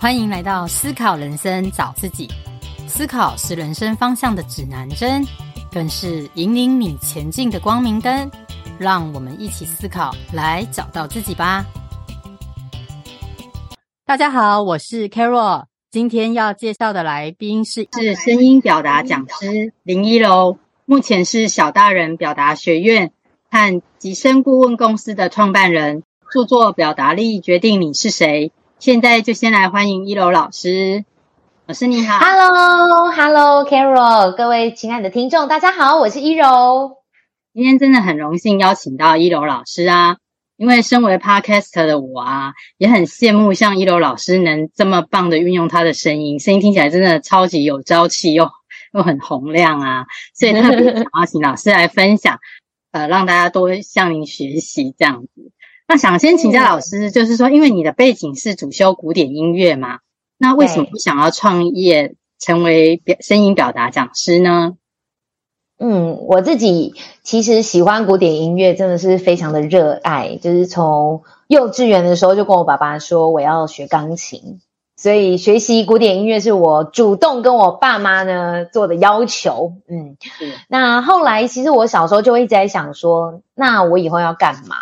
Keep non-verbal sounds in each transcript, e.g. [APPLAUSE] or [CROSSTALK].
欢迎来到思考人生，找自己。思考是人生方向的指南针，更是引领你前进的光明灯。让我们一起思考，来找到自己吧。大家好，我是 Carol。今天要介绍的来宾是是声音表达讲师林一楼，目前是小大人表达学院和吉声顾问公司的创办人，著作《表达力决定你是谁》。现在就先来欢迎一楼老师。老师你好，Hello，Hello，Carol，各位亲爱的听众，大家好，我是一柔。今天真的很荣幸邀请到一楼老师啊，因为身为 Podcaster 的我啊，也很羡慕像一楼老师能这么棒的运用他的声音，声音听起来真的超级有朝气，又 [LAUGHS] 又很洪亮啊，所以特别想要请老师来分享，呃，让大家多向您学习这样子。那想先请教老师，就是说，因为你的背景是主修古典音乐嘛，那为什么不想要创业成为表声音表达讲师呢？嗯，我自己其实喜欢古典音乐，真的是非常的热爱。就是从幼稚园的时候就跟我爸爸说我要学钢琴，所以学习古典音乐是我主动跟我爸妈呢做的要求。嗯，那后来其实我小时候就一直在想说，那我以后要干嘛？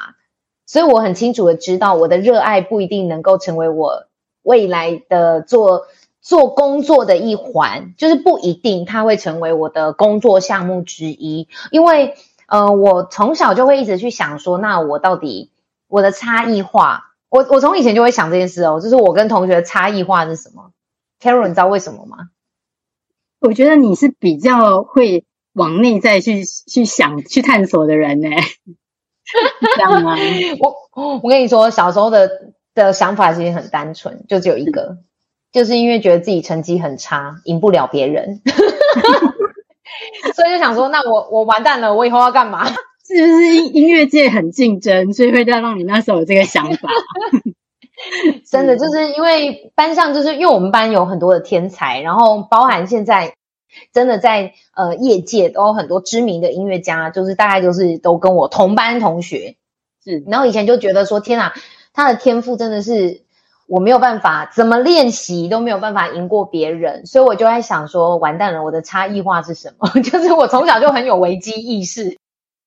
所以我很清楚的知道，我的热爱不一定能够成为我未来的做做工作的一环，就是不一定它会成为我的工作项目之一。因为，呃，我从小就会一直去想说，那我到底我的差异化，我我从以前就会想这件事哦，就是我跟同学的差异化是什么？Carol，你知道为什么吗？我觉得你是比较会往内在去去想、去探索的人呢。[LAUGHS] 这样吗？[LAUGHS] 我我跟你说，小时候的的想法其实很单纯，就只有一个，就是因为觉得自己成绩很差，赢不了别人，[LAUGHS] 所以就想说，那我我完蛋了，我以后要干嘛？是不是音音乐界很竞争，所以会让让你那时候有这个想法？真的就是因为班上，就是因为我们班有很多的天才，然后包含现在。真的在呃业界都有很多知名的音乐家，就是大概就是都跟我同班同学，是。然后以前就觉得说，天哪，他的天赋真的是我没有办法，怎么练习都没有办法赢过别人，所以我就在想说，完蛋了，我的差异化是什么？[LAUGHS] 就是我从小就很有危机意识，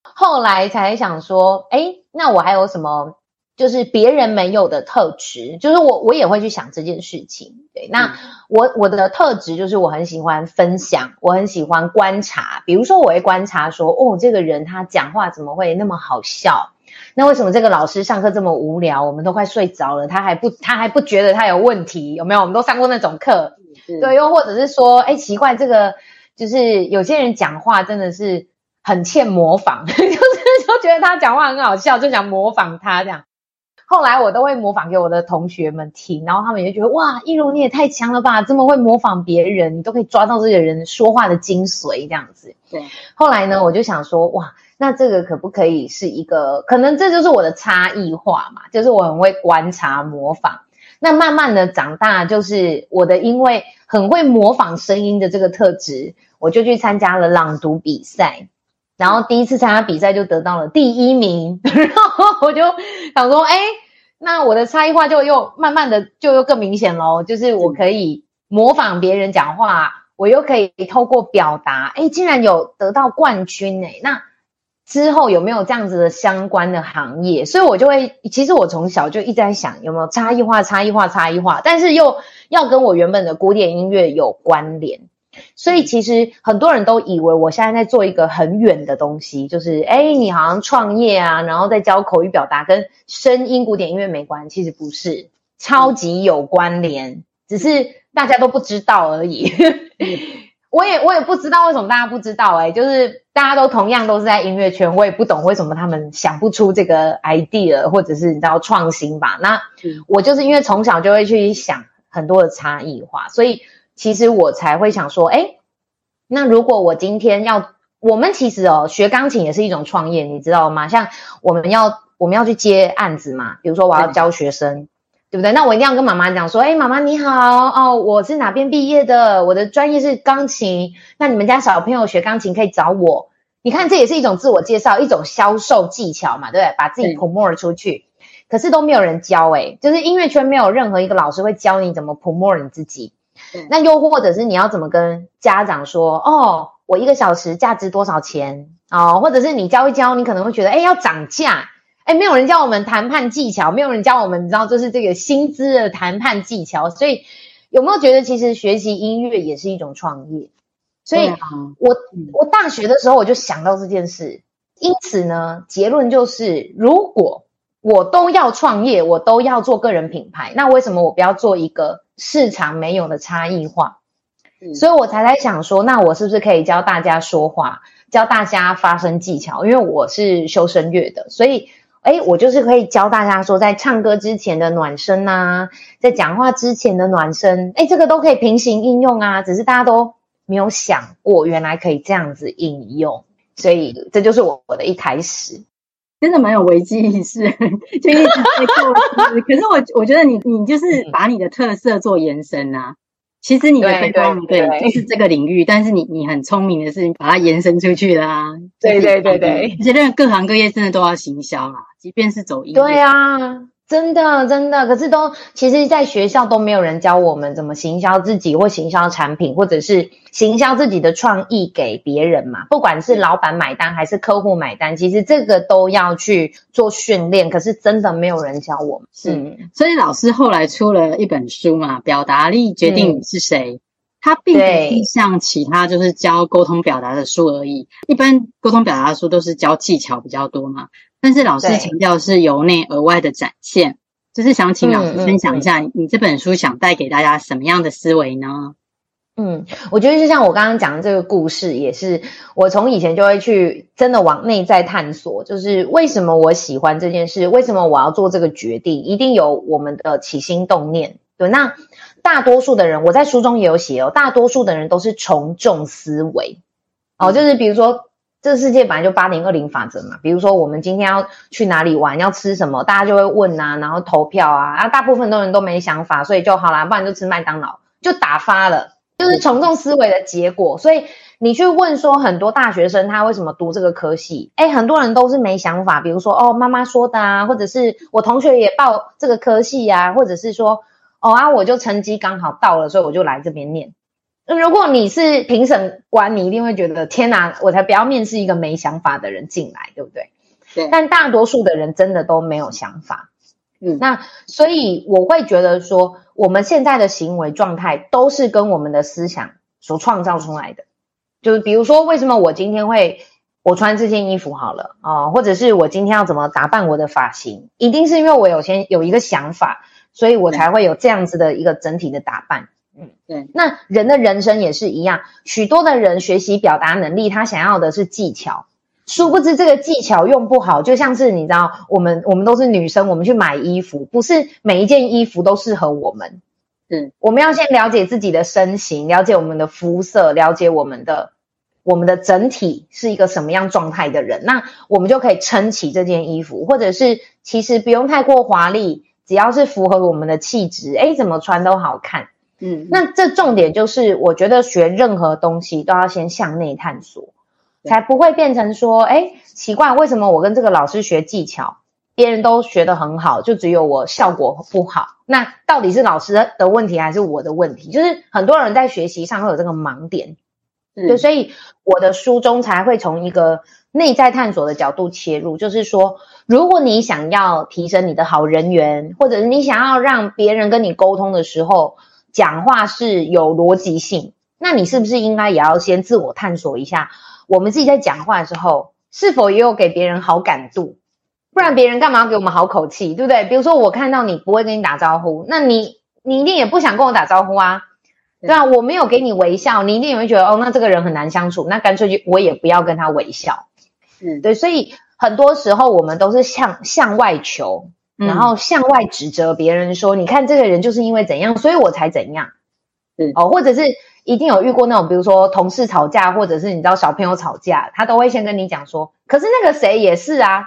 后来才想说，哎，那我还有什么？就是别人没有的特质，就是我我也会去想这件事情。对，那我我的特质就是我很喜欢分享，我很喜欢观察。比如说，我会观察说，哦，这个人他讲话怎么会那么好笑？那为什么这个老师上课这么无聊？我们都快睡着了，他还不他还不觉得他有问题？有没有？我们都上过那种课。对，又或者是说，哎，奇怪，这个就是有些人讲话真的是很欠模仿，[LAUGHS] 就是就觉得他讲话很好笑，就想模仿他这样。后来我都会模仿给我的同学们听，然后他们也觉得哇，依柔你也太强了吧，这么会模仿别人，你都可以抓到这个人说话的精髓这样子。对。后来呢，我就想说哇，那这个可不可以是一个？可能这就是我的差异化嘛，就是我很会观察模仿。那慢慢的长大，就是我的因为很会模仿声音的这个特质，我就去参加了朗读比赛。然后第一次参加比赛就得到了第一名，[LAUGHS] 然后我就想说，哎，那我的差异化就又慢慢的就又更明显喽，就是我可以模仿别人讲话，我又可以透过表达，哎，竟然有得到冠军哎，那之后有没有这样子的相关的行业？所以我就会，其实我从小就一直在想有没有差异化、差异化、差异化，但是又要跟我原本的古典音乐有关联。所以其实很多人都以为我现在在做一个很远的东西，就是诶，你好像创业啊，然后在教口语表达，跟声音古典音乐没关，其实不是，超级有关联，只是大家都不知道而已。[LAUGHS] 我也我也不知道为什么大家不知道，诶，就是大家都同样都是在音乐圈，我也不懂为什么他们想不出这个 idea，或者是你知道创新吧？那我就是因为从小就会去想很多的差异化，所以。其实我才会想说，哎，那如果我今天要，我们其实哦，学钢琴也是一种创业，你知道吗？像我们要我们要去接案子嘛，比如说我要教学生，对，不对？那我一定要跟妈妈讲说，哎，妈妈你好，哦，我是哪边毕业的，我的专业是钢琴，那你们家小朋友学钢琴可以找我。你看，这也是一种自我介绍，一种销售技巧嘛，对不对？把自己 promote 出去。可是都没有人教诶，就是音乐圈没有任何一个老师会教你怎么 promote 你自己。那又或者是你要怎么跟家长说哦，我一个小时价值多少钱哦？或者是你教一教，你可能会觉得哎要涨价，哎没有人教我们谈判技巧，没有人教我们，你知道就是这个薪资的谈判技巧。所以有没有觉得其实学习音乐也是一种创业？所以我我大学的时候我就想到这件事，因此呢，结论就是如果我都要创业，我都要做个人品牌，那为什么我不要做一个？市场没有的差异化，嗯，所以我才在想说，那我是不是可以教大家说话，教大家发声技巧？因为我是修声乐的，所以，哎，我就是可以教大家说，在唱歌之前的暖身啊，在讲话之前的暖身，哎，这个都可以平行应用啊，只是大家都没有想过，原来可以这样子应用，所以这就是我我的一开始。真的蛮有危机意识，[LAUGHS] 就一直在构思。可是我我觉得你你就是把你的特色做延伸啊。其实你的对对对，就是这个领域，但是你你很聪明的是你把它延伸出去啦啊。对对对对，而且那个各行各业真的都要行销啊，即便是走音乐。对啊。真的，真的，可是都其实，在学校都没有人教我们怎么行销自己，或行销产品，或者是行销自己的创意给别人嘛。不管是老板买单还是客户买单，其实这个都要去做训练。可是真的没有人教我们。是，嗯、所以老师后来出了一本书嘛，《表达力决定你是谁》。嗯、它并不是像其他就是教沟通表达的书而已。一般沟通表达的书都是教技巧比较多嘛。但是老师强调是由内而外的展现，就是想请老师分享一下，你这本书想带给大家什么样的思维呢？嗯，我觉得就像我刚刚讲的这个故事，也是我从以前就会去真的往内在探索，就是为什么我喜欢这件事，为什么我要做这个决定，一定有我们的起心动念。对，那大多数的人，我在书中也有写哦，大多数的人都是从众思维，哦，就是比如说。这个世界本来就八零二零法则嘛，比如说我们今天要去哪里玩，要吃什么，大家就会问啊，然后投票啊，啊，大部分的人都没想法，所以就好啦，不然就吃麦当劳，就打发了，就是从众思维的结果。所以你去问说很多大学生他为什么读这个科系，诶，很多人都是没想法，比如说哦妈妈说的啊，或者是我同学也报这个科系啊，或者是说哦啊我就成绩刚好到了，所以我就来这边念。如果你是评审官，你一定会觉得天哪，我才不要面试一个没想法的人进来，对不对？对。但大多数的人真的都没有想法。嗯。那所以我会觉得说，我们现在的行为状态都是跟我们的思想所创造出来的。就是比如说，为什么我今天会我穿这件衣服好了啊，呃，或者是我今天要怎么打扮我的发型，一定是因为我有先有一个想法，所以我才会有这样子的一个整体的打扮。嗯，对。那人的人生也是一样，许多的人学习表达能力，他想要的是技巧，殊不知这个技巧用不好，就像是你知道，我们我们都是女生，我们去买衣服，不是每一件衣服都适合我们。嗯，我们要先了解自己的身形，了解我们的肤色，了解我们的我们的整体是一个什么样状态的人，那我们就可以撑起这件衣服，或者是其实不用太过华丽，只要是符合我们的气质，哎，怎么穿都好看。嗯，那这重点就是，我觉得学任何东西都要先向内探索，才不会变成说，哎，奇怪，为什么我跟这个老师学技巧，别人都学得很好，就只有我效果不好？那到底是老师的问题还是我的问题？就是很多人在学习上会有这个盲点，对，所以我的书中才会从一个内在探索的角度切入，就是说，如果你想要提升你的好人缘，或者是你想要让别人跟你沟通的时候，讲话是有逻辑性，那你是不是应该也要先自我探索一下？我们自己在讲话的时候，是否也有给别人好感度？不然别人干嘛要给我们好口气，对不对？比如说我看到你不会跟你打招呼，那你你一定也不想跟我打招呼啊，对啊，我没有给你微笑，你一定也会觉得哦，那这个人很难相处，那干脆就我也不要跟他微笑。嗯，对，所以很多时候我们都是向向外求。然后向外指责别人说：“你看这个人就是因为怎样，所以我才怎样。”嗯，哦，或者是一定有遇过那种，比如说同事吵架，或者是你知道小朋友吵架，他都会先跟你讲说：“可是那个谁也是啊，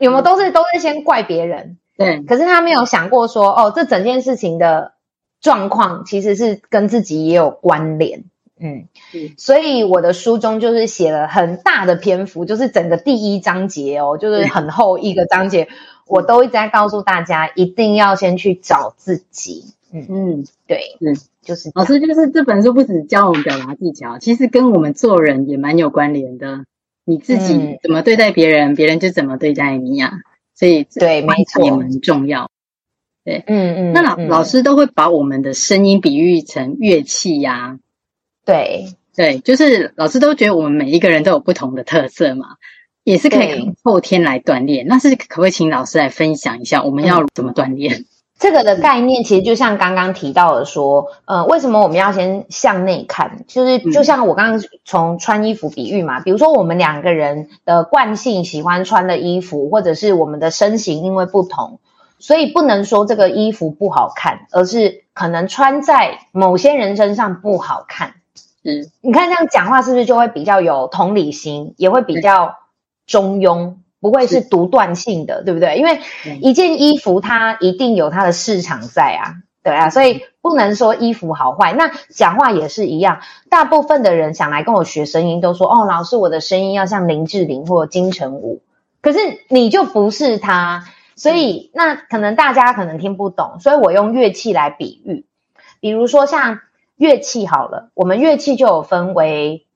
有没有都是都是先怪别人。”对，可是他没有想过说：“哦，这整件事情的状况其实是跟自己也有关联。”嗯，嗯，所以我的书中就是写了很大的篇幅，就是整个第一章节哦，就是很厚一个章节。我都一直在告诉大家，一定要先去找自己。嗯嗯，对，嗯，就是老师，就是这本书不只教我们表达技巧，其实跟我们做人也蛮有关联的。你自己怎么对待别人，嗯、别人就怎么对待你呀、啊。所以对，没错，也蛮重要。对，嗯嗯。那老老师都会把我们的声音比喻成乐器呀、啊。对对，就是老师都觉得我们每一个人都有不同的特色嘛，也是可以后天来锻炼。那是可不可以请老师来分享一下，我们要怎么锻炼？嗯 [LAUGHS] 这个的概念其实就像刚刚提到的说，呃，为什么我们要先向内看？就是就像我刚刚从穿衣服比喻嘛，比如说我们两个人的惯性喜欢穿的衣服，或者是我们的身形因为不同，所以不能说这个衣服不好看，而是可能穿在某些人身上不好看。嗯，你看这样讲话是不是就会比较有同理心，也会比较中庸？不会是独断性的，对不对？因为一件衣服它一定有它的市场在啊，对啊，所以不能说衣服好坏。那讲话也是一样，大部分的人想来跟我学声音，都说哦，老师，我的声音要像林志玲或金城武，可是你就不是他，所以那可能大家可能听不懂，所以我用乐器来比喻，比如说像乐器好了，我们乐器就有分为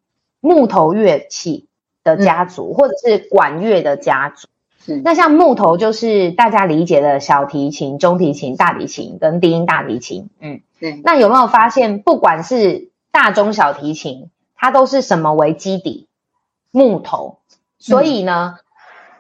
木头乐器。的家族，或者是管乐的家族，那像木头就是大家理解的小提琴、中提琴、大提琴跟低音大提琴，嗯，对。那有没有发现，不管是大中小提琴，它都是什么为基底？木头。所以呢，嗯、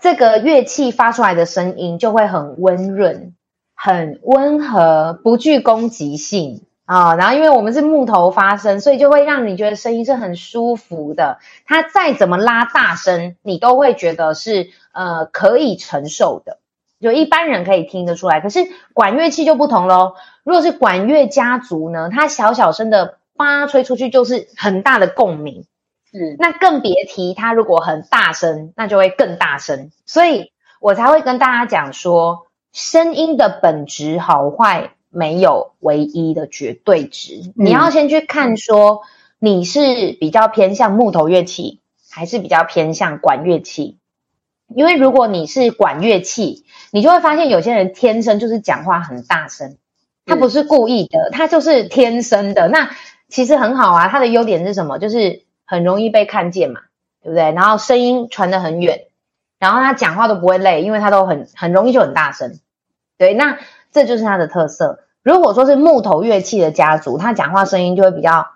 这个乐器发出来的声音就会很温润、很温和，不具攻击性。啊、哦，然后因为我们是木头发声，所以就会让你觉得声音是很舒服的。它再怎么拉大声，你都会觉得是呃可以承受的，就一般人可以听得出来。可是管乐器就不同喽。如果是管乐家族呢，它小小声的发吹出去就是很大的共鸣。嗯，那更别提它如果很大声，那就会更大声。所以我才会跟大家讲说，声音的本质好坏。没有唯一的绝对值，你要先去看说你是比较偏向木头乐器，还是比较偏向管乐器。因为如果你是管乐器，你就会发现有些人天生就是讲话很大声，他不是故意的，他就是天生的。那其实很好啊，他的优点是什么？就是很容易被看见嘛，对不对？然后声音传得很远，然后他讲话都不会累，因为他都很很容易就很大声。对，那。这就是它的特色。如果说是木头乐器的家族，他讲话声音就会比较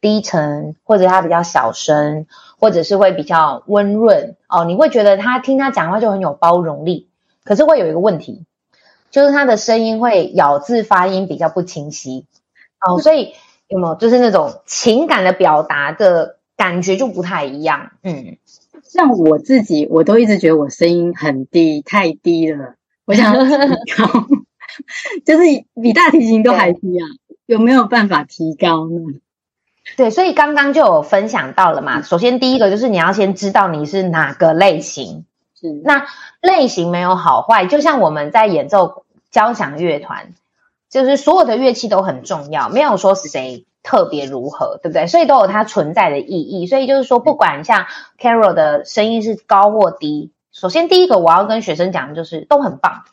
低沉，或者他比较小声，或者是会比较温润哦。你会觉得他听他讲话就很有包容力。可是会有一个问题，就是他的声音会咬字发音比较不清晰哦。所以有没有就是那种情感的表达的感觉就不太一样？嗯，像我自己，我都一直觉得我声音很低，太低了。我想高。[LAUGHS] 就是比大提琴都还低啊，有没有办法提高呢？对，所以刚刚就有分享到了嘛。首先第一个就是你要先知道你是哪个类型，是那类型没有好坏，就像我们在演奏交响乐团，就是所有的乐器都很重要，没有说谁特别如何，对不对？所以都有它存在的意义。所以就是说，不管像 Carol 的声音是高或低，首先第一个我要跟学生讲的就是都很棒。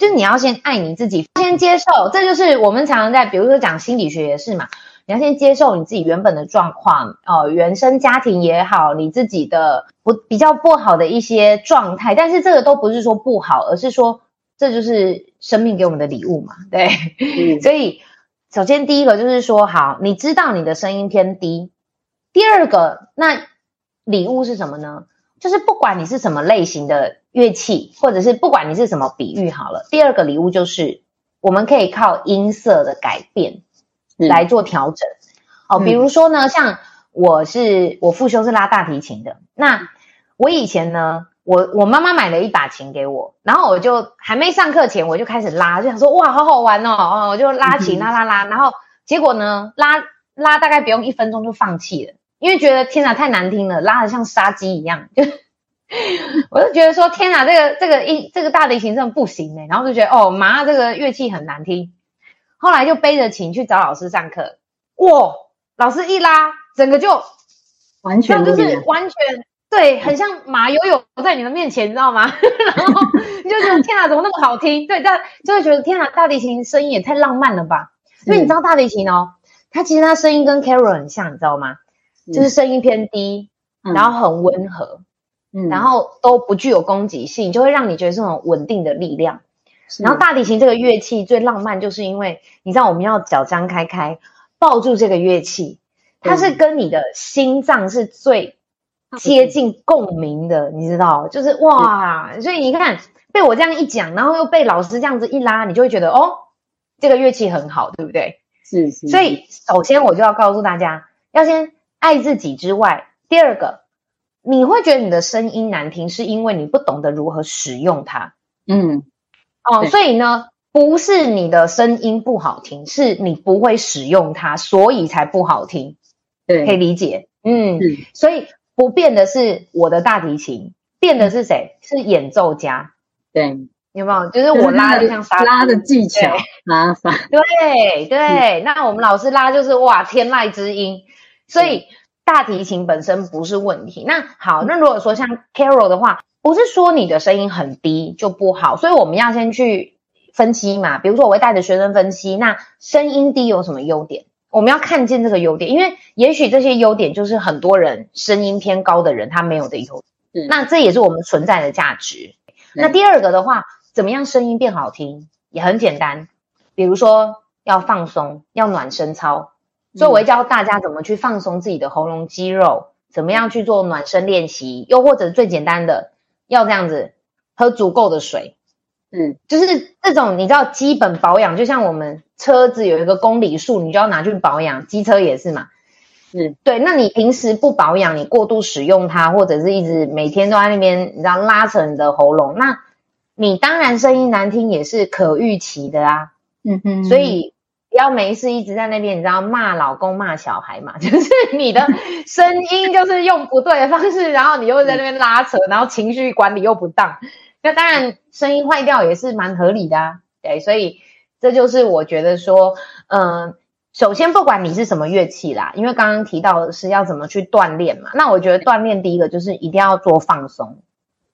就是你要先爱你自己，先接受，这就是我们常常在，比如说讲心理学也是嘛，你要先接受你自己原本的状况，哦、呃，原生家庭也好，你自己的不比较不好的一些状态，但是这个都不是说不好，而是说这就是生命给我们的礼物嘛，[LAUGHS] 对，嗯、所以首先第一个就是说，好，你知道你的声音偏低，第二个，那礼物是什么呢？就是不管你是什么类型的乐器，或者是不管你是什么比喻好了，第二个礼物就是我们可以靠音色的改变来做调整。嗯、哦，比如说呢，像我是我父兄是拉大提琴的，那我以前呢，我我妈妈买了一把琴给我，然后我就还没上课前我就开始拉，就想说哇，好好玩哦，哦，我就拉琴拉拉拉，然后结果呢，拉拉大概不用一分钟就放弃了。因为觉得天哪太难听了，拉的像杀鸡一样，就 [LAUGHS] 我就觉得说天哪，这个这个一这个大提琴真的不行哎，然后就觉得哦妈，这个乐器很难听。后来就背着琴去找老师上课，哇，老师一拉，整个就完全就是完全对，很像马友友在你的面前，你知道吗？[LAUGHS] 然后你就觉得天啊，怎么那么好听？对，但就会觉得天啊，大提琴声音也太浪漫了吧？因为你知道大提琴哦，它其实它声音跟 Carol 很像，你知道吗？就是声音偏低，嗯、然后很温和，嗯，然后都不具有攻击性，就会让你觉得是那种稳定的力量。然后大提琴这个乐器最浪漫，就是因为你知道我们要脚张开开抱住这个乐器，它是跟你的心脏是最接近共鸣的，你知道？就是哇，所以你看被我这样一讲，然后又被老师这样子一拉，你就会觉得哦，这个乐器很好，对不对？是是。所以首先我就要告诉大家，要先爱自己之外，第二个，你会觉得你的声音难听，是因为你不懂得如何使用它。嗯。哦，所以呢，不是你的声音不好听，是你不会使用它，所以才不好听。对，可以理解。嗯，所以不变的是我的大提琴，变的是谁？是演奏家。对，有没有？就是我拉的像沙拉的技巧，拉法。对对，那我们老师拉就是哇，天籁之音。所以大提琴本身不是问题。那好，那如果说像 Carol 的话。不是说你的声音很低就不好，所以我们要先去分析嘛。比如说，我会带着学生分析，那声音低有什么优点？我们要看见这个优点，因为也许这些优点就是很多人声音偏高的人他没有的优点。那这也是我们存在的价值。那第二个的话，怎么样声音变好听？也很简单，比如说要放松，要暖身操。所以我会教大家怎么去放松自己的喉咙肌肉，怎么样去做暖身练习，又或者最简单的。要这样子喝足够的水，嗯，就是这种你知道基本保养，就像我们车子有一个公里数，你就要拿去保养，机车也是嘛，嗯，对。那你平时不保养，你过度使用它，或者是一直每天都在那边，你知道拉扯你的喉咙，那你当然声音难听也是可预期的啊，嗯哼，所以。不要没事一直在那边，你知道骂老公骂小孩嘛？[LAUGHS] 就是你的声音就是用不对的方式，然后你又在那边拉扯，然后情绪管理又不当，那当然声音坏掉也是蛮合理的啊。对，所以这就是我觉得说，嗯、呃，首先不管你是什么乐器啦，因为刚刚提到的是要怎么去锻炼嘛，那我觉得锻炼第一个就是一定要做放松，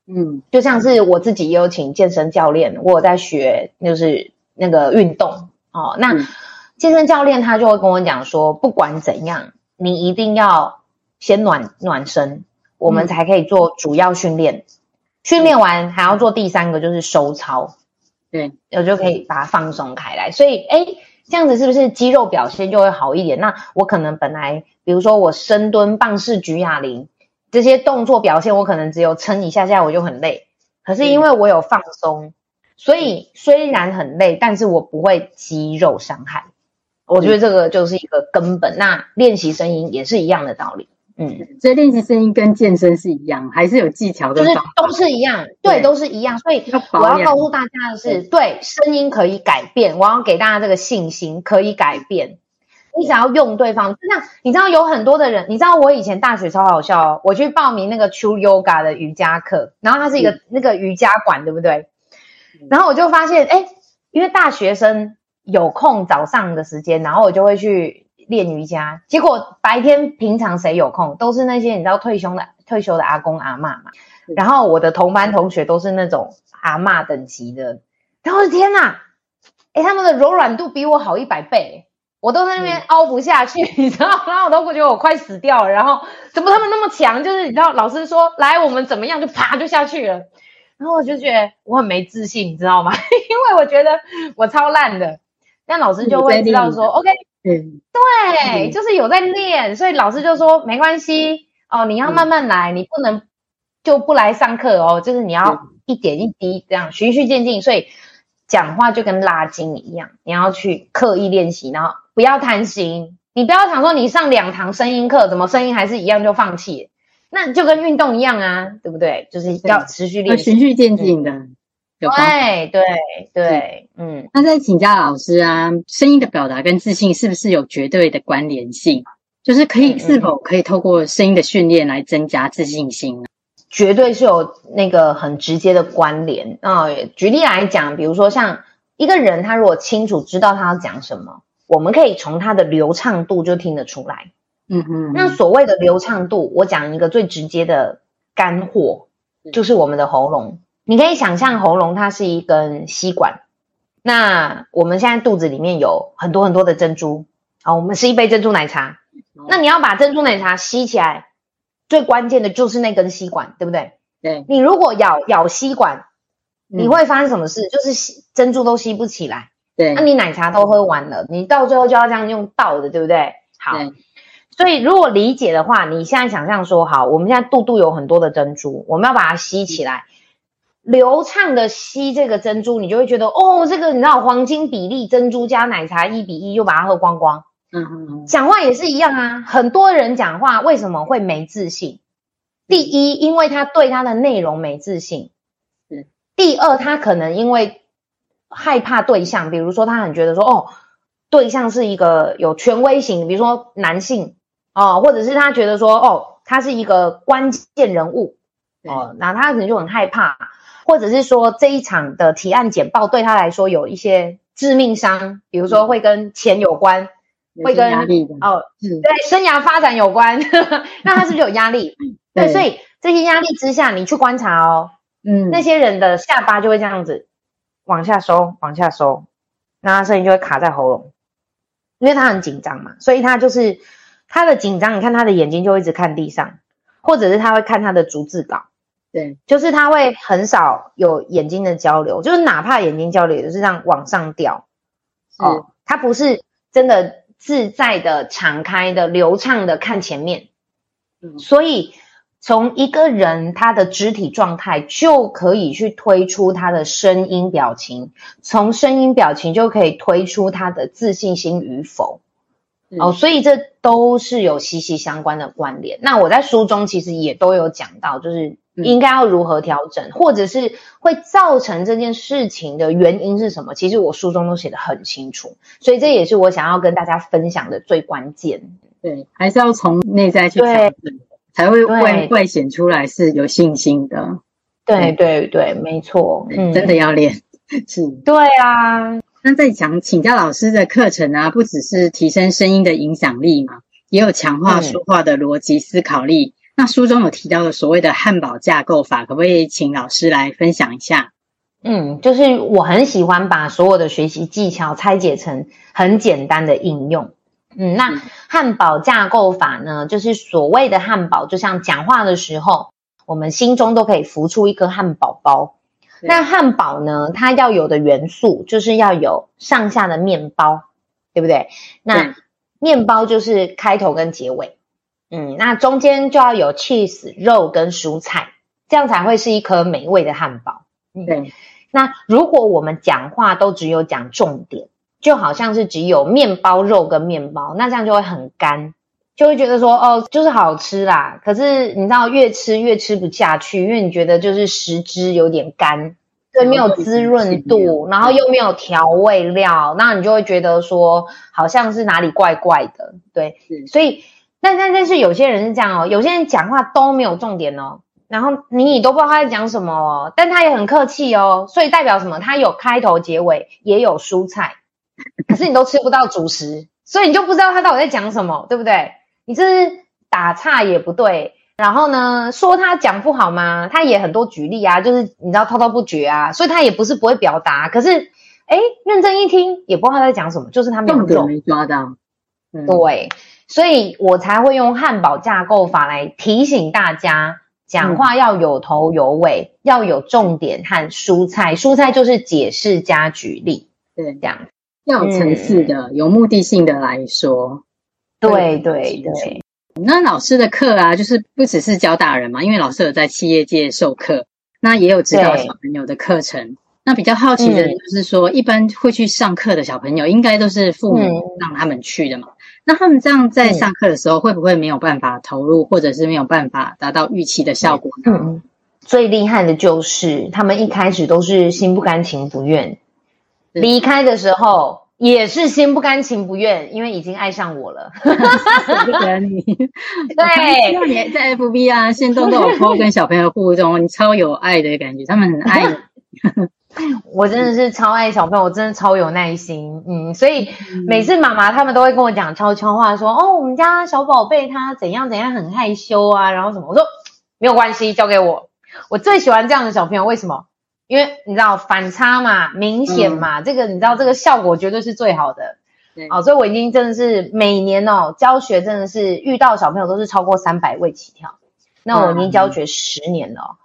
嗯，就像是我自己也有请健身教练，我有在学就是那个运动哦，那。嗯健身教练他就会跟我讲说，不管怎样，你一定要先暖暖身，我们才可以做主要训练。训练完还要做第三个，就是收操，对，我就可以把它放松开来。所以，哎，这样子是不是肌肉表现就会好一点？那我可能本来，比如说我深蹲、棒式举哑铃这些动作表现，我可能只有撑一下下我就很累。可是因为我有放松，所以虽然很累，但是我不会肌肉伤害。我觉得这个就是一个根本，那练习声音也是一样的道理。嗯，所以练习声音跟健身是一样，还是有技巧的，就是都是一样，对，都是一样。所以我要告诉大家的是，对，声音可以改变，我要给大家这个信心，可以改变。你只要用对方，那你知道有很多的人，你知道我以前大学超好笑哦，我去报名那个 True Yoga 的瑜伽课，然后它是一个那个瑜伽馆，对不对？然后我就发现，哎，因为大学生。有空早上的时间，然后我就会去练瑜伽。结果白天平常谁有空，都是那些你知道退休的退休的阿公阿嬷嘛。然后我的同班同学都是那种阿嬷等级的。然后天哪，哎他们的柔软度比我好一百倍，我都在那边凹不下去，[LAUGHS] 你知道？然后我都觉得我快死掉了。然后怎么他们那么强？就是你知道，老师说来我们怎么样，就啪就下去了。然后我就觉得我很没自信，你知道吗？[LAUGHS] 因为我觉得我超烂的。那老师就会知道说，OK，嗯，对，就是有在练，所以老师就说没关系哦，你要慢慢来，你不能就不来上课哦，就是你要一点一滴这样循序渐进，所以讲话就跟拉筋一样，你要去刻意练习，然后不要贪心，你不要想说你上两堂声音课，怎么声音还是一样就放弃，那就跟运动一样啊，对不对？就是要持续练习，循序渐进的。对对对，嗯，那再请教老师啊，声音的表达跟自信是不是有绝对的关联性？就是可以是否可以透过声音的训练来增加自信心呢？绝对是有那个很直接的关联啊。举例来讲，比如说像一个人，他如果清楚知道他要讲什么，我们可以从他的流畅度就听得出来。嗯哼，那所谓的流畅度，我讲一个最直接的干货，就是我们的喉咙。你可以想象喉咙它是一根吸管，那我们现在肚子里面有很多很多的珍珠，啊，我们是一杯珍珠奶茶。那你要把珍珠奶茶吸起来，最关键的就是那根吸管，对不对？对。你如果咬咬吸管，你会发生什么事？嗯、就是吸珍珠都吸不起来。对。那你奶茶都喝完了，你到最后就要这样用倒的，对不对？好。所以如果理解的话，你现在想象说，好，我们现在肚肚有很多的珍珠，我们要把它吸起来。流畅的吸这个珍珠，你就会觉得哦，这个你知道黄金比例，珍珠加奶茶一比一，就把它喝光光。嗯嗯嗯。讲话也是一样啊，很多人讲话为什么会没自信？第一，因为他对他的内容没自信。是。第二，他可能因为害怕对象，比如说他很觉得说哦，对象是一个有权威型，比如说男性哦，或者是他觉得说哦，他是一个关键人物哦，那他可能就很害怕。或者是说这一场的提案简报对他来说有一些致命伤，比如说会跟钱有关，嗯、会跟哦，对，生涯发展有关，[LAUGHS] 那他是不是有压力？对，对，所以这些压力之下，你去观察哦，嗯，那些人的下巴就会这样子往下收，往下收，那他声音就会卡在喉咙，因为他很紧张嘛，所以他就是他的紧张，你看他的眼睛就一直看地上，或者是他会看他的逐字稿。对，就是他会很少有眼睛的交流，就是哪怕眼睛交流，也就是这样往上掉。哦，他不是真的自在的、敞开的、流畅的看前面。嗯，所以从一个人他的肢体状态就可以去推出他的声音表情，从声音表情就可以推出他的自信心与否。哦，所以这都是有息息相关的关联。那我在书中其实也都有讲到，就是。应该要如何调整，或者是会造成这件事情的原因是什么？其实我书中都写得很清楚，所以这也是我想要跟大家分享的最关键。对，还是要从内在去调整，才会外外显出来是有信心的。对对对，没错，嗯，真的要练。[LAUGHS] 是，对啊。那在讲请教老师的课程啊，不只是提升声音的影响力嘛，也有强化说话的逻辑思考力。嗯那书中有提到的所谓的汉堡架构法，可不可以请老师来分享一下？嗯，就是我很喜欢把所有的学习技巧拆解成很简单的应用。嗯，那汉堡架构法呢，就是所谓的汉堡，就像讲话的时候，我们心中都可以浮出一个汉堡包。那汉堡呢，它要有的元素就是要有上下的面包，对不对？那面包就是开头跟结尾。嗯，那中间就要有 cheese 肉跟蔬菜，这样才会是一颗美味的汉堡。对，那如果我们讲话都只有讲重点，就好像是只有面包肉跟面包，那这样就会很干，就会觉得说哦，就是好吃啦。可是你知道，越吃越吃不下去，因为你觉得就是食之有点干，对，没有滋润度，然后又没有调味料，那你就会觉得说好像是哪里怪怪的。对，所以。但但但是有些人是这样哦，有些人讲话都没有重点哦，然后你你都不知道他在讲什么哦，但他也很客气哦，所以代表什么？他有开头结尾，也有蔬菜，可是你都吃不到主食，所以你就不知道他到底在讲什么，对不对？你这是打岔也不对，然后呢，说他讲不好吗？他也很多举例啊，就是你知道滔滔不绝啊，所以他也不是不会表达，可是诶认真一听也不知道他在讲什么，就是他没有重点没抓到，嗯、对。所以我才会用汉堡架构法来提醒大家，讲话要有头有尾，嗯、要有重点和蔬菜。蔬菜就是解释加举例，对，这样要有层次的、嗯、有目的性的来说。对对对。那老师的课啊，就是不只是教大人嘛，因为老师有在企业界授课，那也有指导小朋友的课程。那比较好奇的就是说，嗯、一般会去上课的小朋友，应该都是父母让他们去的嘛。嗯那他们这样在上课的时候，会不会没有办法投入，或者是没有办法达到预期的效果呢？嗯，最厉害的就是他们一开始都是心不甘情不愿，离开的时候也是心不甘情不愿，因为已经爱上我了。[LAUGHS] 不得你，[LAUGHS] 对，因为你在 FB 啊，限动都有 po 跟小朋友互动，你超有爱的感觉，他们很爱你。[LAUGHS] 我真的是超爱小朋友，我真的超有耐心，嗯，所以每次妈妈他们都会跟我讲悄悄话说，说哦，我们家小宝贝他怎样怎样很害羞啊，然后什么，我说没有关系，交给我。我最喜欢这样的小朋友，为什么？因为你知道反差嘛，明显嘛，嗯、这个你知道这个效果绝对是最好的。对，哦，所以我已经真的是每年哦教学真的是遇到小朋友都是超过三百位起跳。那我已经教学十年了，嗯、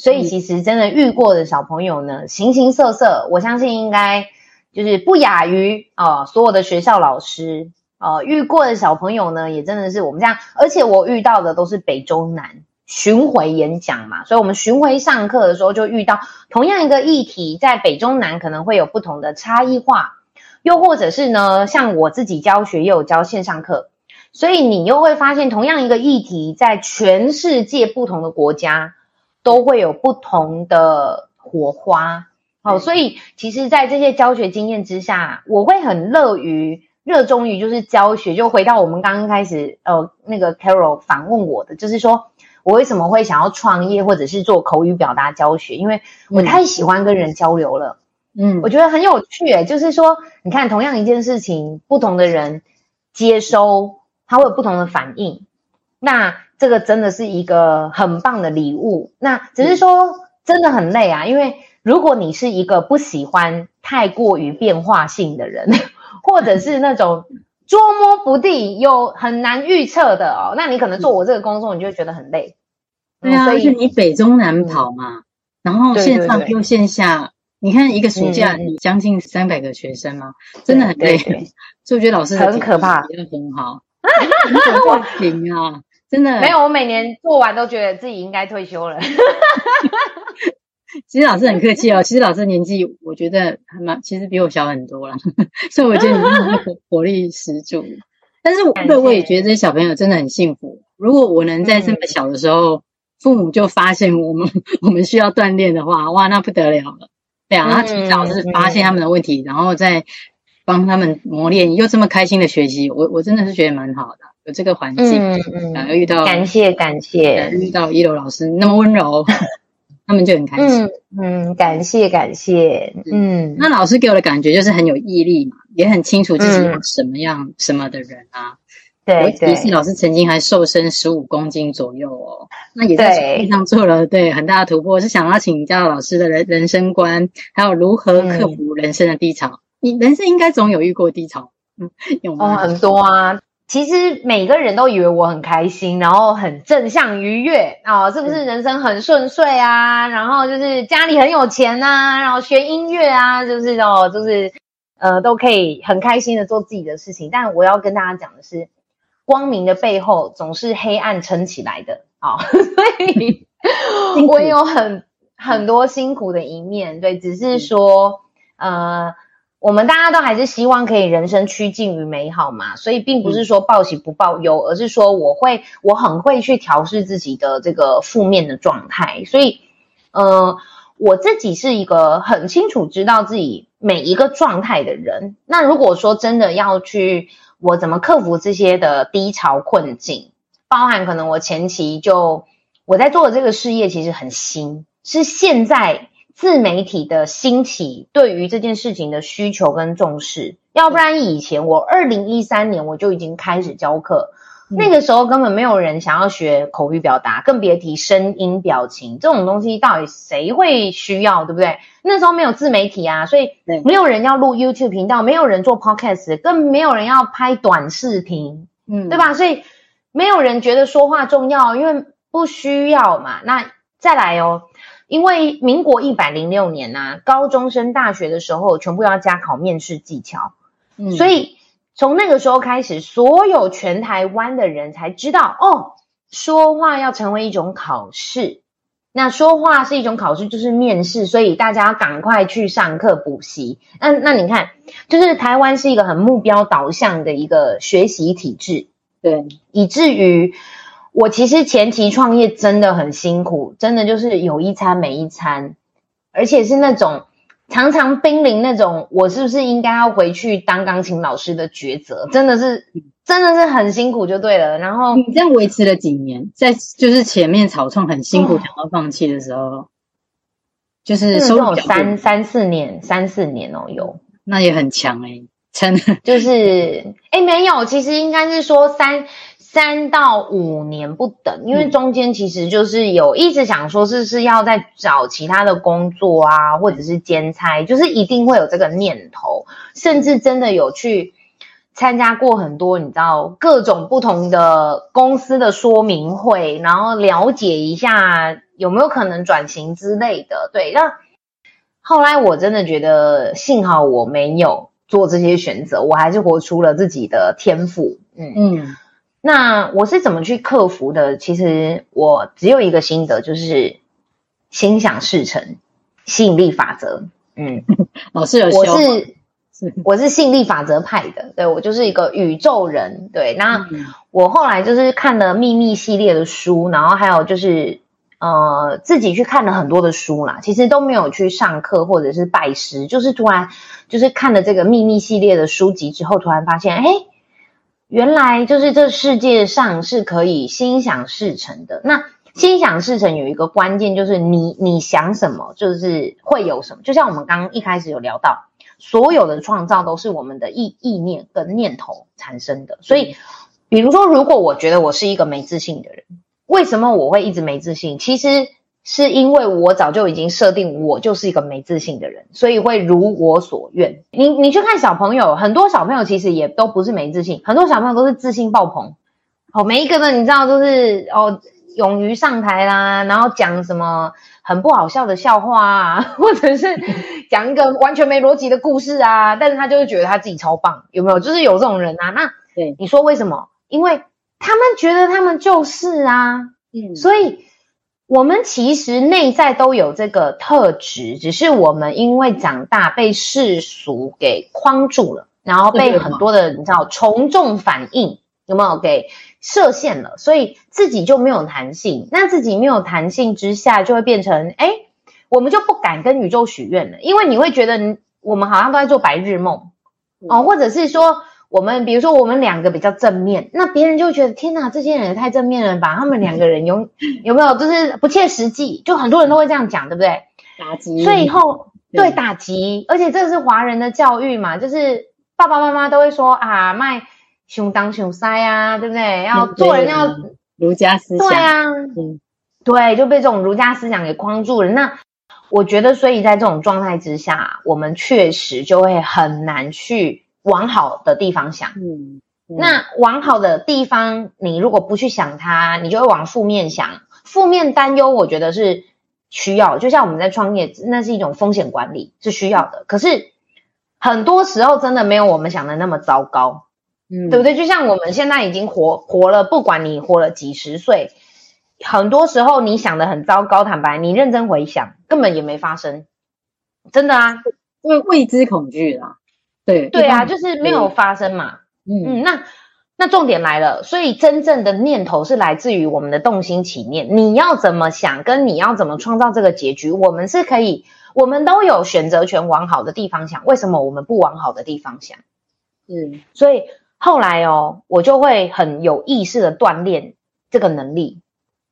所以其实真的遇过的小朋友呢，形形色色，我相信应该就是不亚于啊、呃、所有的学校老师。呃，遇过的小朋友呢，也真的是我们这样，而且我遇到的都是北中南巡回演讲嘛，所以我们巡回上课的时候就遇到同样一个议题，在北中南可能会有不同的差异化，又或者是呢，像我自己教学也有教线上课，所以你又会发现同样一个议题，在全世界不同的国家都会有不同的火花。好，所以其实，在这些教学经验之下，我会很乐于。热衷于就是教学，就回到我们刚刚开始，呃，那个 Carol 反问我的，就是说我为什么会想要创业或者是做口语表达教学？因为我太喜欢跟人交流了，嗯，我觉得很有趣，诶，就是说，你看同样一件事情，不同的人接收，他会有不同的反应，那这个真的是一个很棒的礼物。那只是说真的很累啊，因为如果你是一个不喜欢太过于变化性的人。[LAUGHS] 或者是那种捉摸不定又很难预测的哦，那你可能做我这个工作，你就会觉得很累。对啊，所以你北中南跑嘛，嗯、然后线上又线下，对对对，你看一个暑假，你将近三百个学生嘛，嗯、真的很累。[LAUGHS] 所以我觉得老师很可怕，真的很好，不行啊，[LAUGHS] 真的。没有，我每年做完都觉得自己应该退休了。[LAUGHS] 其实老师很客气哦，其实老师年纪我觉得还蛮，其实比我小很多啦，[LAUGHS] 所以我觉得你那个活力十足。[LAUGHS] 但是我对我也觉得这些小朋友真的很幸福。如果我能在这么小的时候，嗯、父母就发现我们我们需要锻炼的话，哇，那不得了了。对啊，他提早是发现他们的问题，嗯、然后再帮他们磨练，又这么开心的学习，我我真的是觉得蛮好的，有这个环境，嗯嗯，然后遇到感谢感谢，遇到一楼老师那么温柔。[LAUGHS] 他们就很开心。嗯，嗯，感谢感谢。嗯，那老师给我的感觉就是很有毅力嘛，也很清楚自己是什么样、嗯、什么的人啊。对，对。其实老师曾经还瘦身十五公斤左右哦，那也在事业上做了对，对很大的突破。是想要请教老师的人人生观，还有如何克服人生的低潮。嗯、你人生应该总有遇过低潮，嗯，有吗？哦，很多啊。其实每个人都以为我很开心，然后很正向愉悦啊、哦，是不是人生很顺遂啊？然后就是家里很有钱啊，然后学音乐啊，就是哦，就是呃，都可以很开心的做自己的事情。但我要跟大家讲的是，光明的背后总是黑暗撑起来的啊、哦，[LAUGHS] 所以我也有很很多辛苦的一面。对，只是说呃。我们大家都还是希望可以人生趋近于美好嘛，所以并不是说报喜不报忧，而是说我会我很会去调试自己的这个负面的状态。所以，呃，我自己是一个很清楚知道自己每一个状态的人。那如果说真的要去我怎么克服这些的低潮困境，包含可能我前期就我在做的这个事业其实很新，是现在。自媒体的兴起，对于这件事情的需求跟重视，要不然以前我二零一三年我就已经开始教课，嗯、那个时候根本没有人想要学口语表达，更别提声音表情这种东西，到底谁会需要，对不对？那时候没有自媒体啊，所以没有人要录 YouTube 频道，没有人做 Podcast，更没有人要拍短视频，嗯，对吧？所以没有人觉得说话重要，因为不需要嘛。那再来哦。因为民国一百零六年呐、啊，高中升大学的时候，全部要加考面试技巧，嗯，所以从那个时候开始，所有全台湾的人才知道，哦，说话要成为一种考试，那说话是一种考试，就是面试，所以大家要赶快去上课补习。那那你看，就是台湾是一个很目标导向的一个学习体制，对，以至于。我其实前期创业真的很辛苦，真的就是有一餐没一餐，而且是那种常常濒临那种我是不是应该要回去当钢琴老师的抉择，真的是真的是很辛苦就对了。然后你这样维持了几年，在就是前面草创很辛苦，想要放弃的时候，哦、就是收入三三四年，三四年哦，有那也很强诶、欸、真的就是诶没有，其实应该是说三。三到五年不等，因为中间其实就是有一直想说是是要再找其他的工作啊，或者是兼差，就是一定会有这个念头，甚至真的有去参加过很多你知道各种不同的公司的说明会，然后了解一下有没有可能转型之类的。对，那后来我真的觉得幸好我没有做这些选择，我还是活出了自己的天赋。嗯嗯。那我是怎么去克服的？其实我只有一个心得，就是心想事成，吸引力法则。嗯，[LAUGHS] 老师有我是我是吸引力法则派的，对，我就是一个宇宙人。对，那我后来就是看了秘密系列的书，然后还有就是呃自己去看了很多的书啦，其实都没有去上课或者是拜师，就是突然就是看了这个秘密系列的书籍之后，突然发现，哎。原来就是这世界上是可以心想事成的。那心想事成有一个关键，就是你你想什么，就是会有什么。就像我们刚刚一开始有聊到，所有的创造都是我们的意意念跟念头产生的。所以，比如说，如果我觉得我是一个没自信的人，为什么我会一直没自信？其实。是因为我早就已经设定我就是一个没自信的人，所以会如我所愿。你你去看小朋友，很多小朋友其实也都不是没自信，很多小朋友都是自信爆棚。哦，每一个呢，你知道都是哦，勇于上台啦，然后讲什么很不好笑的笑话啊，[LAUGHS] 或者是讲一个完全没逻辑的故事啊，但是他就是觉得他自己超棒，有没有？就是有这种人啊。那对你说为什么？因为他们觉得他们就是啊，嗯，所以。我们其实内在都有这个特质，只是我们因为长大被世俗给框住了，然后被很多的你知道从众反应有没有给设限了，所以自己就没有弹性。那自己没有弹性之下，就会变成哎，我们就不敢跟宇宙许愿了，因为你会觉得我们好像都在做白日梦哦，或者是说。我们比如说，我们两个比较正面，那别人就会觉得天哪，这些人也太正面了吧？他们两个人有 [LAUGHS] 有没有就是不切实际？就很多人都会这样讲，对不对？打击。所以以后对打击，而且这是华人的教育嘛，就是爸爸妈妈都会说啊，卖熊当熊塞啊，对不对？要做人要儒家思想。对啊，嗯，对，就被这种儒家思想给框住了。那我觉得，所以在这种状态之下，我们确实就会很难去。往好的地方想，嗯，嗯，那往好的地方，你如果不去想它，你就会往负面想。负面担忧，我觉得是需要，就像我们在创业，那是一种风险管理，是需要的。可是很多时候真的没有我们想的那么糟糕，嗯，对不对？就像我们现在已经活活了，不管你活了几十岁，很多时候你想的很糟糕，坦白，你认真回想，根本也没发生，真的啊，因为未知恐惧啦。对对啊，就是没有发生嘛。嗯嗯，那那重点来了，所以真正的念头是来自于我们的动心起念。你要怎么想，跟你要怎么创造这个结局，我们是可以，我们都有选择权，往好的地方想。为什么我们不往好的地方想？嗯，所以后来哦，我就会很有意识的锻炼这个能力，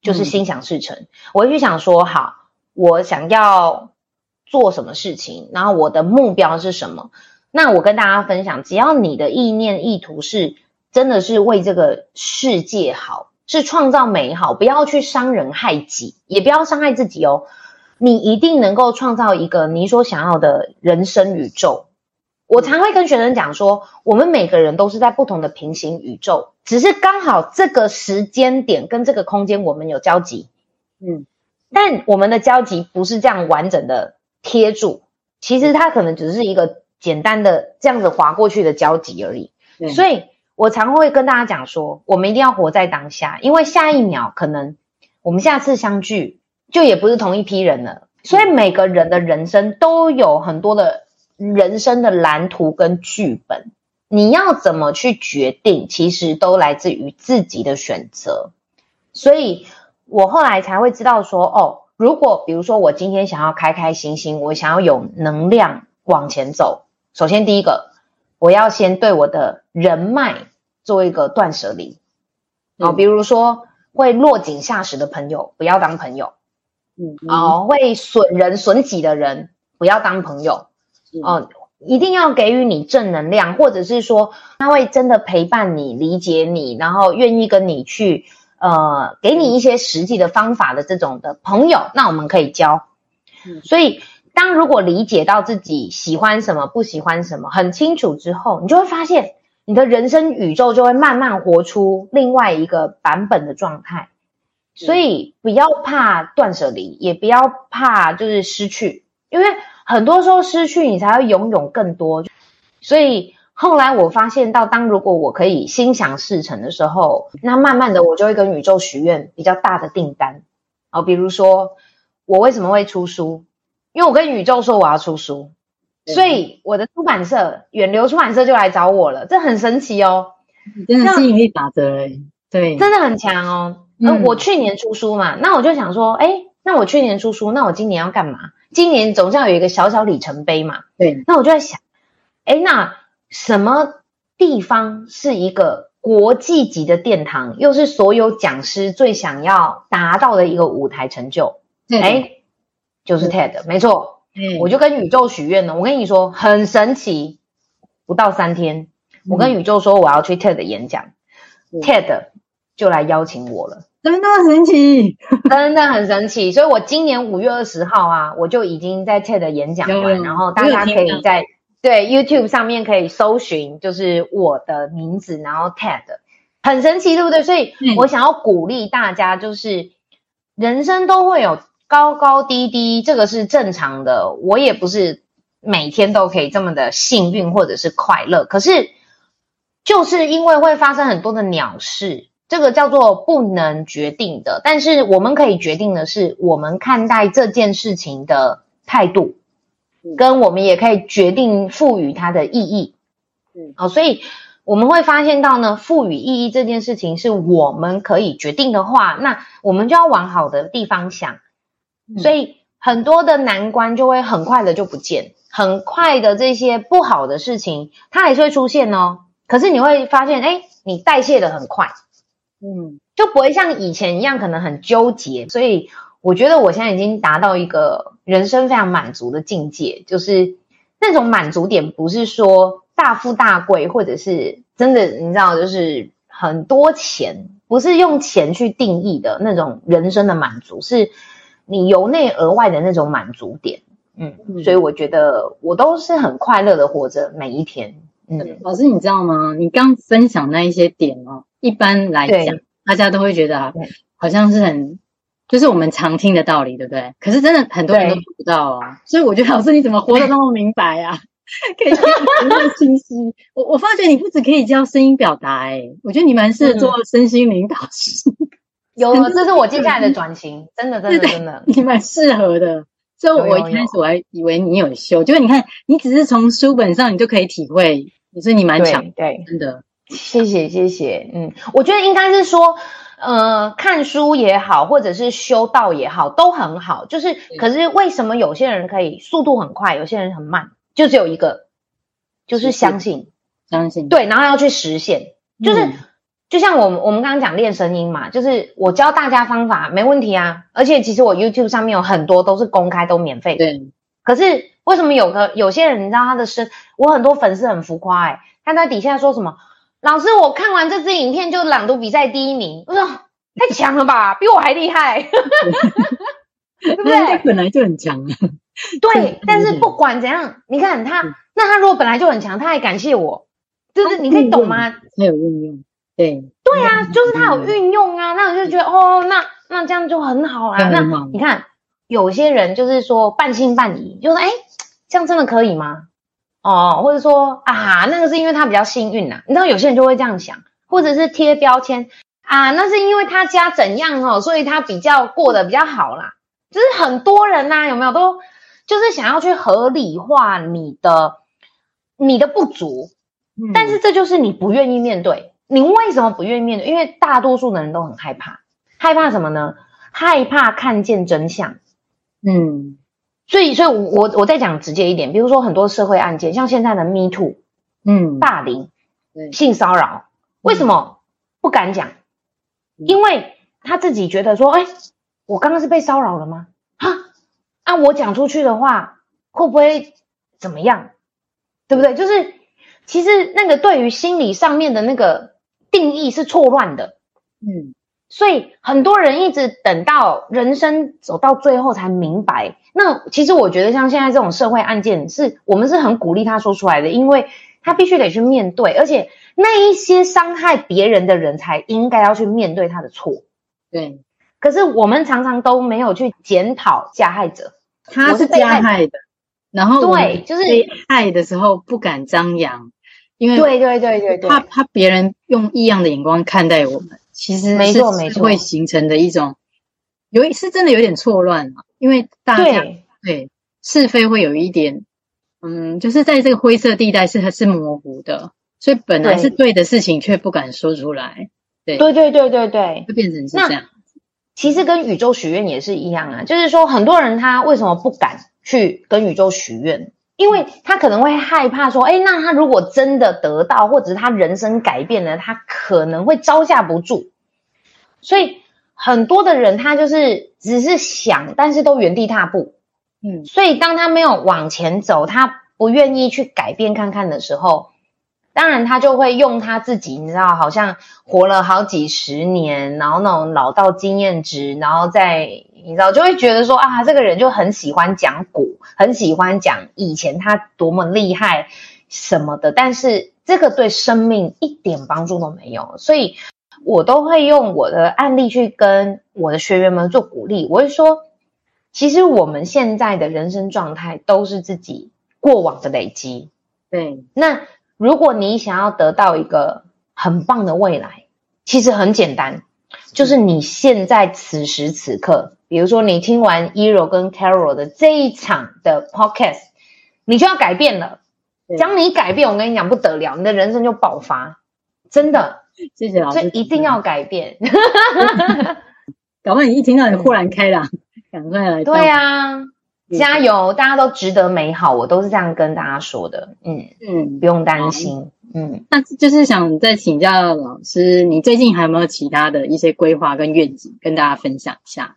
就是心想事成。嗯，我会去想说，好，我想要做什么事情，然后我的目标是什么。那我跟大家分享，只要你的意念意图是真的是为这个世界好，是创造美好，不要去伤人害己，也不要伤害自己哦。你一定能够创造一个你所想要的人生宇宙。我常会跟学生讲说，我们每个人都是在不同的平行宇宙，只是刚好这个时间点跟这个空间我们有交集，嗯，但我们的交集不是这样完整的贴住，其实它可能只是一个。简单的这样子划过去的交集而已，所以我常会跟大家讲说，我们一定要活在当下，因为下一秒可能我们下次相聚就也不是同一批人了。所以每个人的人生都有很多的人生的蓝图跟剧本，你要怎么去决定，其实都来自于自己的选择。所以我后来才会知道说，哦，如果比如说我今天想要开开心心，我想要有能量往前走。首先，第一个，我要先对我的人脉做一个断舍离。啊、嗯，比如说会落井下石的朋友，不要当朋友。嗯，啊、嗯，会损人损己的人，不要当朋友。哦、嗯，一定要给予你正能量，或者是说他会真的陪伴你、理解你，然后愿意跟你去呃，给你一些实际的方法的这种的朋友，那我们可以交。嗯，所以当如果理解到自己喜欢什么、不喜欢什么很清楚之后，你就会发现你的人生宇宙就会慢慢活出另外一个版本的状态。所以不要怕断舍离，也不要怕就是失去，因为。很多时候失去，你才会拥有更多。所以后来我发现到，当如果我可以心想事成的时候，那慢慢的我就会跟宇宙许愿比较大的订单。好，比如说我为什么会出书？因为我跟宇宙说我要出书，所以我的出版社远流出版社就来找我了，这很神奇哦，真的吸引力法则哎，对，真的很强哦。嗯，我去年出书嘛，那我就想说，哎，那我去年出书，那我今年要干嘛？今年总是要有一个小小里程碑嘛，对。那我就在想，哎，那什么地方是一个国际级的殿堂，又是所有讲师最想要达到的一个舞台成就？哎，就是 TED，没错。嗯，我就跟宇宙许愿了。我跟你说，很神奇，不到三天，我跟宇宙说我要去 TED 演讲，嗯，TED 就来邀请我了。真的很神奇，[LAUGHS] 真的很神奇。所以我今年五月二十号啊，我就已经在 TED 演讲完，然后大家可以在对 YouTube 上面可以搜寻，就是我的名字，然后 TED，很神奇，对不对？所以我想要鼓励大家，就是人生都会有高高低低，这个是正常的。我也不是每天都可以这么的幸运或者是快乐，可是就是因为会发生很多的鸟事。这个叫做不能决定的，但是我们可以决定的是，我们看待这件事情的态度，跟我们也可以决定赋予它的意义。嗯，好，所以我们会发现到呢，赋予意义这件事情是我们可以决定的话，那我们就要往好的地方想。所以很多的难关就会很快的就不见，很快的这些不好的事情它还是会出现哦。可是你会发现，哎，你代谢的很快。嗯，就不会像以前一样可能很纠结，所以我觉得我现在已经达到一个人生非常满足的境界，就是那种满足点不是说大富大贵，或者是真的你知道，就是很多钱，不是用钱去定义的那种人生的满足，是你由内而外的那种满足点。嗯，所以我觉得我都是很快乐的活着每一天。嗯，老师你知道吗？你刚分享那一些点哦。一般来讲，大家都会觉得啊，好像是很，就是我们常听的道理，对不对？可是真的很多人都做不到啊。所以我觉得老师你怎么活得那么明白啊？[LAUGHS] 可以那么清晰。我我发觉你不只可以教声音表达，哎，我觉得你蛮适合做身心灵导师。有，这是我接下来的转型，真的，真的，真的，你蛮适合的。所以我一开始我还以为你有修，就是你看，你只是从书本上你就可以体会，你说你蛮强，对，真的。谢谢谢谢，嗯，我觉得应该是说，呃，看书也好，或者是修道也好，都很好。就是，可是为什么有些人可以速度很快，有些人很慢？就只有一个，就是相信，相信，对，然后要去实现。就是，嗯、就像我们我们刚刚讲练声音嘛，就是我教大家方法没问题啊，而且其实我 YouTube 上面有很多都是公开都免费的。对。可是为什么有个有些人你知道他的声，我很多粉丝很浮夸哎、欸，他在底下说什么？老师，我看完这支影片就朗读比赛第一名，我说太强了吧，比我还厉害，[LAUGHS] 对不对？本来就很强啊。对，但是不管怎样，你看他，那他如果本来就很强，他还感谢我，就是你可以懂吗？他有运用，对，对啊，就是他有运用啊，那我就觉得哦，那那这样就很好啊。那你看，有些人就是说半信半疑，就是哎，这样真的可以吗？哦，或者说啊，那个是因为他比较幸运呐、啊，你知道有些人就会这样想，或者是贴标签啊，那是因为他家怎样哦，所以他比较过得比较好啦。就是很多人呐、啊，有没有都就是想要去合理化你的你的不足，嗯、但是这就是你不愿意面对。你为什么不愿意面对？因为大多数的人都很害怕，害怕什么呢？害怕看见真相。嗯。所以，所以我我再讲直接一点，比如说很多社会案件，像现在的 Me Too，嗯，霸凌、性骚扰，为什么不敢讲？因为他自己觉得说，哎，我刚刚是被骚扰了吗？哈，啊，我讲出去的话会不会怎么样？对不对？就是其实那个对于心理上面的那个定义是错乱的，嗯，所以很多人一直等到人生走到最后才明白。那其实我觉得像现在这种社会案件，是我们是很鼓励他说出来的，因为他必须得去面对，而且那一些伤害别人的人才应该要去面对他的错。对，可是我们常常都没有去检讨加害者，他是加害的。然后对，就是被害的时候不敢张扬，因为对对对对对，怕怕别人用异样的眼光看待我们，其实没错没错，会形成的一种有是真的有点错乱嘛，因为大家对，对是非会有一点，嗯，就是在这个灰色地带是是模糊的，所以本来是对的事情却不敢说出来，对。对对对对对，就变成是这样。其实跟宇宙许愿也是一样啊，就是说很多人他为什么不敢？去跟宇宙许愿，因为他可能会害怕说，哎，那他如果真的得到，或者是他人生改变了，他可能会招架不住。所以很多的人他就是只是想，但是都原地踏步。嗯，所以当他没有往前走，他不愿意去改变看看的时候。当然，他就会用他自己，你知道，好像活了好几十年，然后那种老道经验值，然后再你知道，就会觉得说啊，这个人就很喜欢讲古，很喜欢讲以前他多么厉害什么的。但是这个对生命一点帮助都没有，所以我都会用我的案例去跟我的学员们做鼓励。我会说，其实我们现在的人生状态都是自己过往的累积。对，那。如果你想要得到一个很棒的未来，其实很简单，就是你现在此时此刻，比如说你听完 Ero 跟 Carol 的这一场的 Podcast，你就要改变了。将你改变，我跟你讲不得了，你的人生就爆发，真的。谢谢老师，所以一定要改变。[LAUGHS] 搞不好你一听到你豁然开朗，赶快来。对啊。加油！大家都值得美好，我都是这样跟大家说的。嗯嗯，不用担心。嗯，那就是想再请教老师，你最近还有没有其他的一些规划跟愿景跟大家分享一下？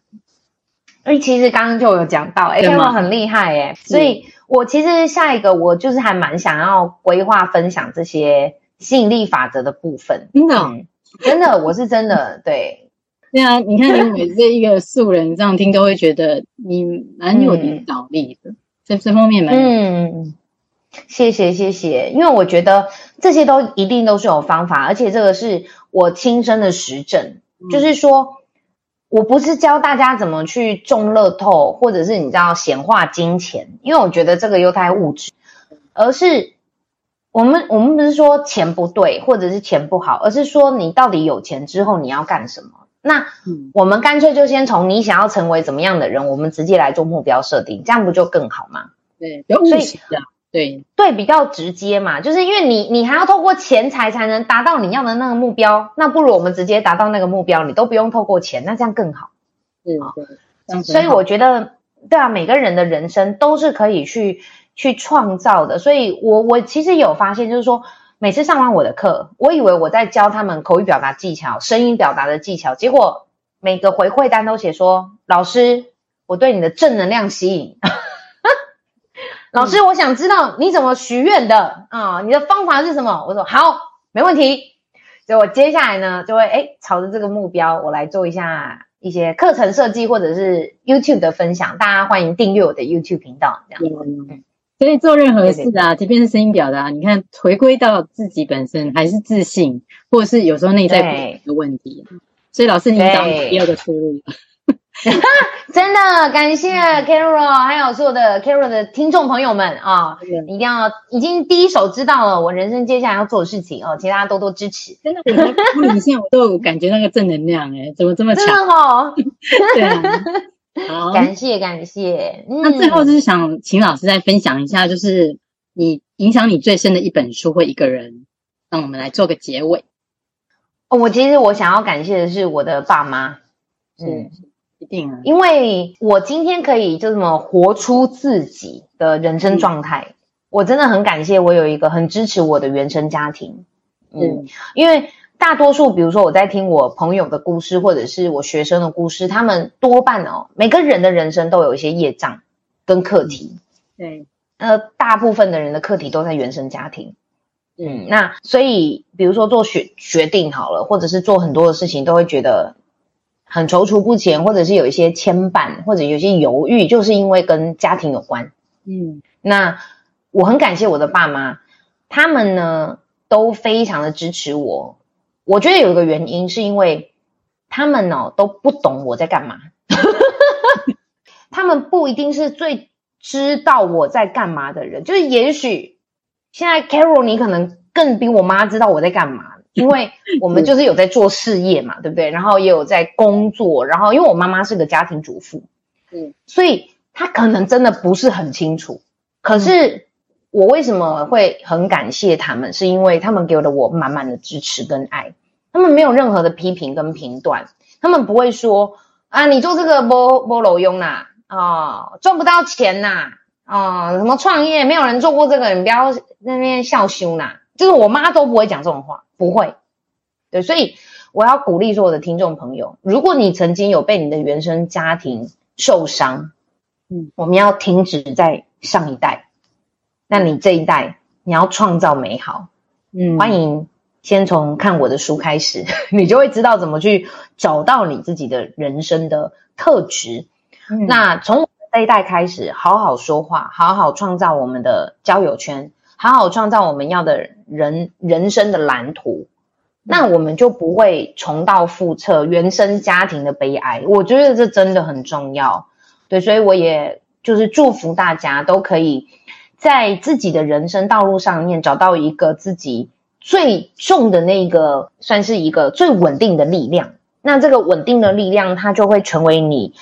哎，其实刚刚就有讲到，哎，我很厉害哎，所以我其实下一个我就是还蛮想要规划分享这些吸引力法则的部分。真的，嗯，真的，我是真的对。对啊，你看你每次一个素人这样听，都会觉得你蛮有领导力的，在、嗯、这方面蛮嗯，谢谢谢谢，因为我觉得这些都一定都是有方法，而且这个是我亲身的实证，嗯、就是说我不是教大家怎么去中乐透，或者是你知道显化金钱，因为我觉得这个又太物质，而是我们我们不是说钱不对，或者是钱不好，而是说你到底有钱之后你要干什么。那我们干脆就先从你想要成为怎么样的人，我们直接来做目标设定，这样不就更好吗？对，所以对对比较直接嘛，就是因为你你还要透过钱财才能达到你要的那个目标，那不如我们直接达到那个目标，你都不用透过钱，那这样更好。嗯，对，所以我觉得对啊，每个人的人生都是可以去去创造的，所以我我其实有发现，就是说。每次上完我的课，我以为我在教他们口语表达技巧、声音表达的技巧，结果每个回馈单都写说：“老师，我对你的正能量吸引。”老师，我想知道你怎么许愿的啊？你的方法是什么？我说好，没问题。所以我接下来呢，就会诶朝着这个目标，我来做一下一些课程设计或者是 YouTube 的分享。大家欢迎订阅我的 YouTube 频道，这样。嗯所以做任何事啊，即便是声音表达，你看回归到自己本身还是自信，或者是有时候内在的问题。所以老师，你找第二个出路。[LAUGHS] 真的感谢 Carol，还有所有的 Carol 的听众朋友们啊，你一定要已经第一手知道了我人生接下来要做的事情哦，请大家多多支持。真的，你现在我都有感觉那个正能量哎，[LAUGHS] 怎么这么强？真的哦，[LAUGHS] 对啊。好，感谢感谢。嗯、那最后就是想请老师再分享一下，就是你影响你最深的一本书或一个人，让我们来做个结尾。哦，我其实我想要感谢的是我的爸妈，是嗯，一定啊，因为我今天可以就这么活出自己的人生状态，嗯、我真的很感谢我有一个很支持我的原生家庭。嗯，嗯因为。大多数，比如说我在听我朋友的故事，或者是我学生的故事，他们多半哦，每个人的人生都有一些业障跟课题。对呃，大部分的人的课题都在原生家庭。嗯，那所以比如说做决决定好了，或者是做很多的事情，都会觉得很踌躇不前，或者是有一些牵绊，或者有些犹豫，就是因为跟家庭有关。嗯，那我很感谢我的爸妈，他们呢都非常的支持我。我觉得有一个原因是因为他们呢、哦、都不懂我在干嘛，[LAUGHS] 他们不一定是最知道我在干嘛的人，就是也许现在 Carol 你可能更比我妈知道我在干嘛，因为我们就是有在做事业嘛，对不对？然后也有在工作，然后因为我妈妈是个家庭主妇，嗯，所以。她可能真的不是很清楚，可是我为什么会很感谢他们？是因为他们给了我满满的支持跟爱，他们没有任何的批评跟评断，他们不会说啊，你做这个不不路用啦，啊，赚不到钱呐，啊，什么创业没有人做过这个，你不要在那边笑羞啦，就是我妈都不会讲这种话，不会，对，所以我要鼓励所有的听众朋友，如果你曾经有被你的原生家庭受伤。嗯，我们要停止在上一代，那你这一代你要创造美好。嗯，欢迎先从看我的书开始，[LAUGHS] 你就会知道怎么去找到你自己的人生的特质。嗯，那从这一代开始，好好说话，好好创造我们的交友圈，好好创造我们要的人人生的蓝图，那我们就不会重蹈覆辙原生家庭的悲哀。我觉得这真的很重要。对，所以我也就是祝福大家都可以在自己的人生道路上面找到一个自己最重的那个，算是一个最稳定的力量。那这个稳定的力量，它就会成为你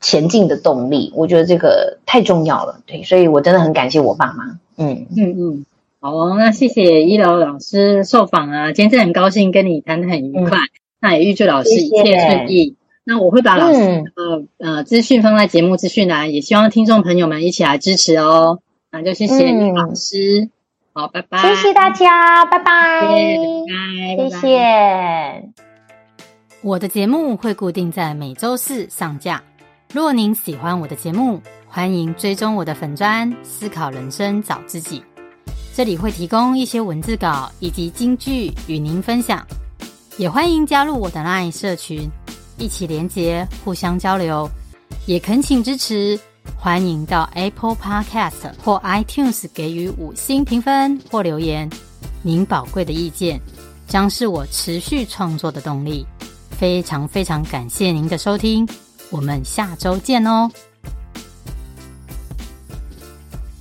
前进的动力。我觉得这个太重要了。对，所以我真的很感谢我爸妈。嗯嗯嗯，好哦，那谢谢依柔老师受访啊，今天真的很高兴跟你谈的很愉快。嗯、那也预祝老师一切顺意。谢谢那我会把老师的呃资讯放在节目资讯栏，也希望听众朋友们一起来支持哦。那就谢谢你老师，嗯、好，拜拜。谢谢大家，拜拜，谢谢，谢谢。我的节目会固定在每周四上架。若您喜欢我的节目，欢迎追踪我的粉专“思考人生找自己”，这里会提供一些文字稿以及金句与您分享。也欢迎加入我的 LINE 社群。一起连接，互相交流，也恳请支持。欢迎到 Apple Podcast 或 iTunes 给予五星评分或留言，您宝贵的意见将是我持续创作的动力。非常非常感谢您的收听，我们下周见哦。